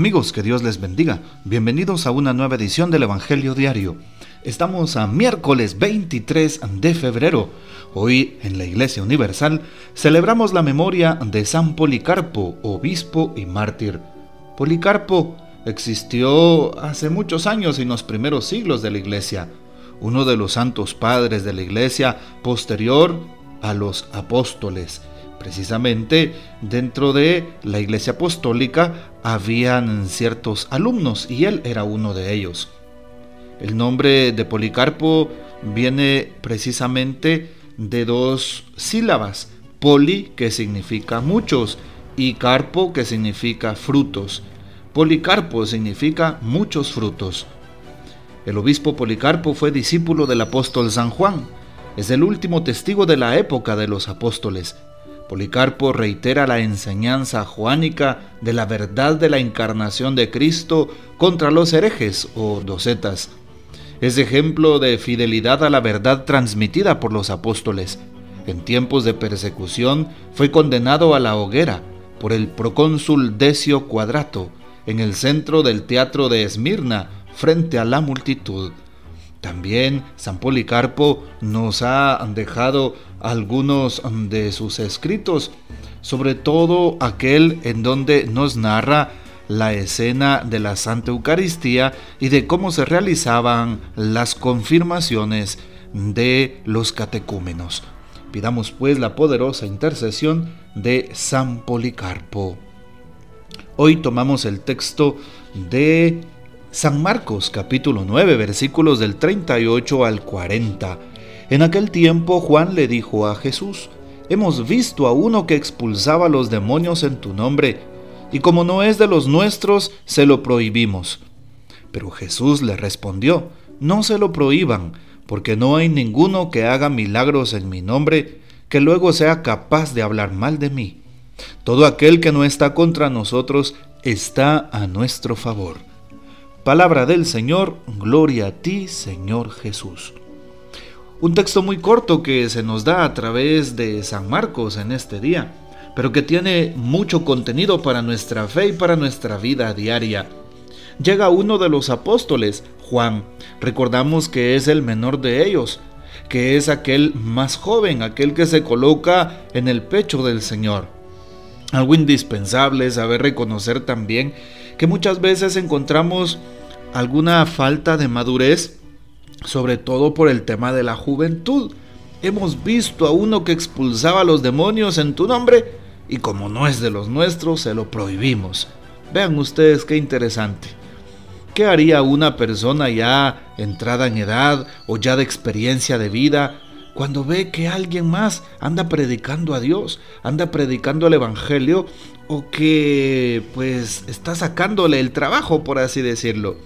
Amigos, que Dios les bendiga. Bienvenidos a una nueva edición del Evangelio Diario. Estamos a miércoles 23 de febrero. Hoy en la Iglesia Universal celebramos la memoria de San Policarpo, obispo y mártir. Policarpo existió hace muchos años en los primeros siglos de la Iglesia, uno de los santos padres de la Iglesia posterior a los apóstoles. Precisamente dentro de la Iglesia Apostólica habían ciertos alumnos y él era uno de ellos. El nombre de Policarpo viene precisamente de dos sílabas, poli que significa muchos y carpo que significa frutos. Policarpo significa muchos frutos. El obispo Policarpo fue discípulo del apóstol San Juan. Es el último testigo de la época de los apóstoles. Policarpo reitera la enseñanza juánica de la verdad de la encarnación de Cristo contra los herejes o docetas. Es ejemplo de fidelidad a la verdad transmitida por los apóstoles. En tiempos de persecución fue condenado a la hoguera por el procónsul Decio Cuadrato en el centro del teatro de Esmirna frente a la multitud. También San Policarpo nos ha dejado algunos de sus escritos, sobre todo aquel en donde nos narra la escena de la Santa Eucaristía y de cómo se realizaban las confirmaciones de los catecúmenos. Pidamos pues la poderosa intercesión de San Policarpo. Hoy tomamos el texto de San Marcos capítulo 9 versículos del 38 al 40. En aquel tiempo Juan le dijo a Jesús, Hemos visto a uno que expulsaba los demonios en tu nombre y como no es de los nuestros, se lo prohibimos. Pero Jesús le respondió, no se lo prohíban, porque no hay ninguno que haga milagros en mi nombre que luego sea capaz de hablar mal de mí. Todo aquel que no está contra nosotros está a nuestro favor. Palabra del Señor, gloria a ti, Señor Jesús. Un texto muy corto que se nos da a través de San Marcos en este día pero que tiene mucho contenido para nuestra fe y para nuestra vida diaria. Llega uno de los apóstoles, Juan. Recordamos que es el menor de ellos, que es aquel más joven, aquel que se coloca en el pecho del Señor. Algo indispensable es saber reconocer también que muchas veces encontramos alguna falta de madurez, sobre todo por el tema de la juventud. Hemos visto a uno que expulsaba a los demonios en tu nombre y como no es de los nuestros, se lo prohibimos. Vean ustedes qué interesante. ¿Qué haría una persona ya entrada en edad o ya de experiencia de vida cuando ve que alguien más anda predicando a Dios, anda predicando el Evangelio o que pues está sacándole el trabajo, por así decirlo?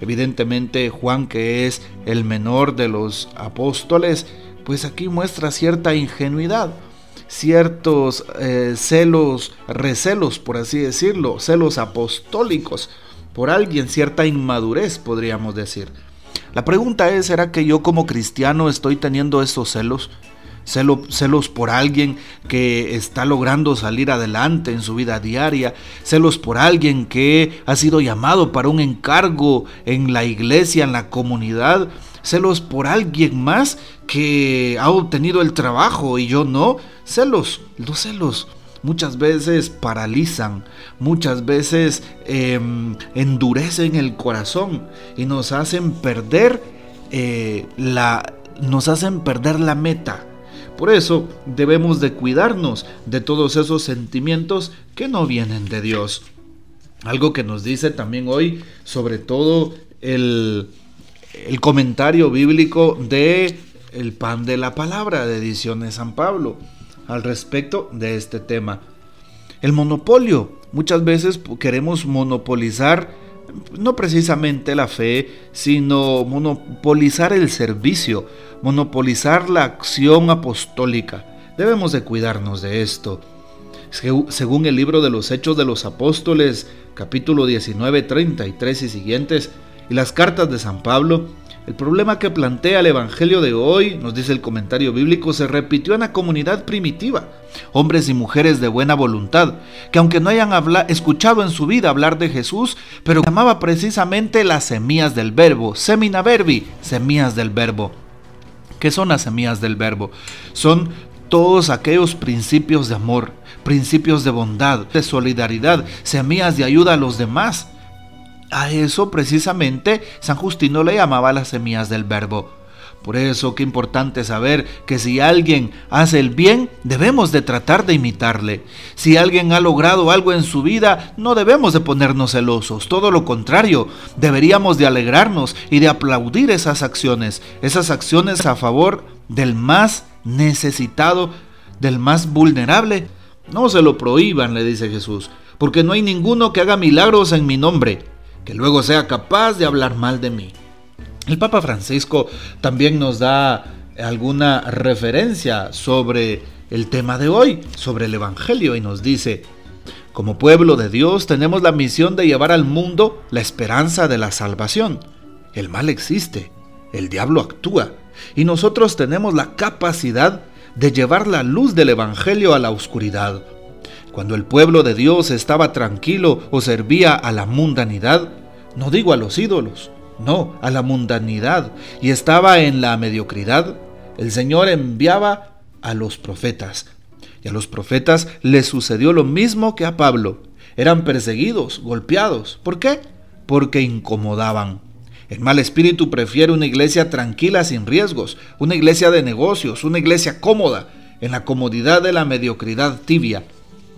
Evidentemente Juan, que es el menor de los apóstoles, pues aquí muestra cierta ingenuidad ciertos eh, celos, recelos, por así decirlo, celos apostólicos por alguien, cierta inmadurez, podríamos decir. La pregunta es, ¿será que yo como cristiano estoy teniendo esos celos? Celos por alguien que está logrando salir adelante en su vida diaria, celos por alguien que ha sido llamado para un encargo en la iglesia, en la comunidad, celos por alguien más que ha obtenido el trabajo y yo no, celos, los celos muchas veces paralizan, muchas veces em, endurecen el corazón y nos hacen perder eh, la, nos hacen perder la meta. Por eso debemos de cuidarnos de todos esos sentimientos que no vienen de Dios. Algo que nos dice también hoy, sobre todo el, el comentario bíblico de El pan de la palabra de ediciones San Pablo al respecto de este tema. El monopolio. Muchas veces queremos monopolizar no precisamente la fe, sino monopolizar el servicio, monopolizar la acción apostólica. Debemos de cuidarnos de esto. Según el libro de los Hechos de los Apóstoles, capítulo 19, 33 y siguientes, y las cartas de San Pablo, El problema que plantea el Evangelio de hoy, nos dice el comentario bíblico, se repitió en la comunidad primitiva. Hombres y mujeres de buena voluntad, que aunque no hayan escuchado en su vida hablar de Jesús, pero llamaba precisamente las semillas del verbo, semina verbi, semillas del verbo. ¿Qué son las semillas del verbo? Son todos aquellos principios de amor, principios de bondad, de solidaridad, semillas de ayuda a los demás. A eso precisamente San Justino le llamaba las semillas del verbo. Por eso qué importante saber que si alguien hace el bien, debemos de tratar de imitarle. Si alguien ha logrado algo en su vida, no debemos de ponernos celosos, todo lo contrario, deberíamos de alegrarnos y de aplaudir esas acciones, esas acciones a favor del más necesitado, del más vulnerable. No se lo prohíban, le dice Jesús, porque no hay ninguno que haga milagros en mi nombre, que luego sea capaz de hablar mal de mí. El Papa Francisco también nos da alguna referencia sobre el tema de hoy, sobre el Evangelio, y nos dice, como pueblo de Dios tenemos la misión de llevar al mundo la esperanza de la salvación. El mal existe, el diablo actúa, y nosotros tenemos la capacidad de llevar la luz del Evangelio a la oscuridad. Cuando el pueblo de Dios estaba tranquilo o servía a la mundanidad, no digo a los ídolos, no, a la mundanidad, y estaba en la mediocridad, el Señor enviaba a los profetas. Y a los profetas les sucedió lo mismo que a Pablo. Eran perseguidos, golpeados. ¿Por qué? Porque incomodaban. El mal espíritu prefiere una iglesia tranquila sin riesgos, una iglesia de negocios, una iglesia cómoda, en la comodidad de la mediocridad tibia.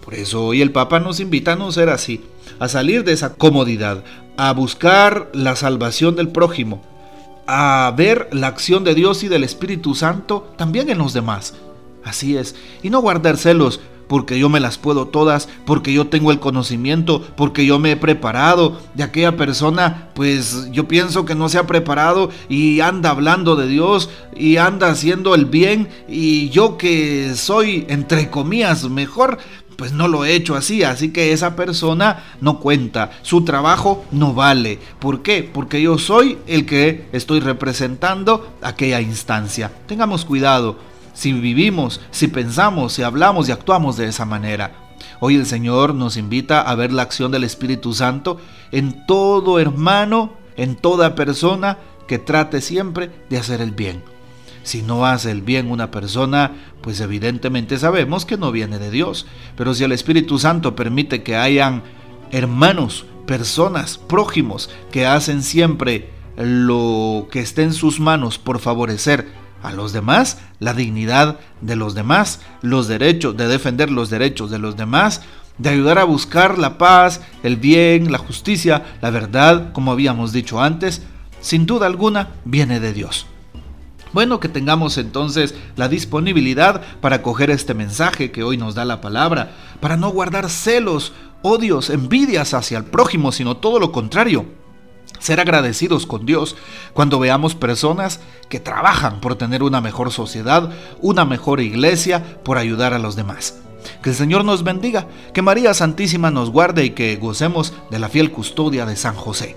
Por eso hoy el Papa nos invita a no ser así, a salir de esa comodidad, a buscar la salvación del prójimo, a ver la acción de Dios y del Espíritu Santo también en los demás. Así es, y no guardar celos porque yo me las puedo todas, porque yo tengo el conocimiento, porque yo me he preparado. De aquella persona, pues yo pienso que no se ha preparado y anda hablando de Dios y anda haciendo el bien y yo que soy, entre comillas, mejor, pues no lo he hecho así, así que esa persona no cuenta, su trabajo no vale. ¿Por qué? Porque yo soy el que estoy representando aquella instancia. Tengamos cuidado, si vivimos, si pensamos, si hablamos y actuamos de esa manera. Hoy el Señor nos invita a ver la acción del Espíritu Santo en todo hermano, en toda persona que trate siempre de hacer el bien. Si no hace el bien una persona, pues evidentemente sabemos que no viene de Dios. Pero si el Espíritu Santo permite que hayan hermanos, personas, prójimos, que hacen siempre lo que esté en sus manos por favorecer a los demás, la dignidad de los demás, los derechos, de defender los derechos de los demás, de ayudar a buscar la paz, el bien, la justicia, la verdad, como habíamos dicho antes, sin duda alguna viene de Dios. Bueno, que tengamos entonces la disponibilidad para coger este mensaje que hoy nos da la palabra, para no guardar celos, odios, envidias hacia el prójimo, sino todo lo contrario ser agradecidos con Dios cuando veamos personas que trabajan por tener una mejor sociedad, una mejor iglesia, por ayudar a los demás. Que el Señor nos bendiga, que María Santísima nos guarde y que gocemos de la fiel custodia de San José.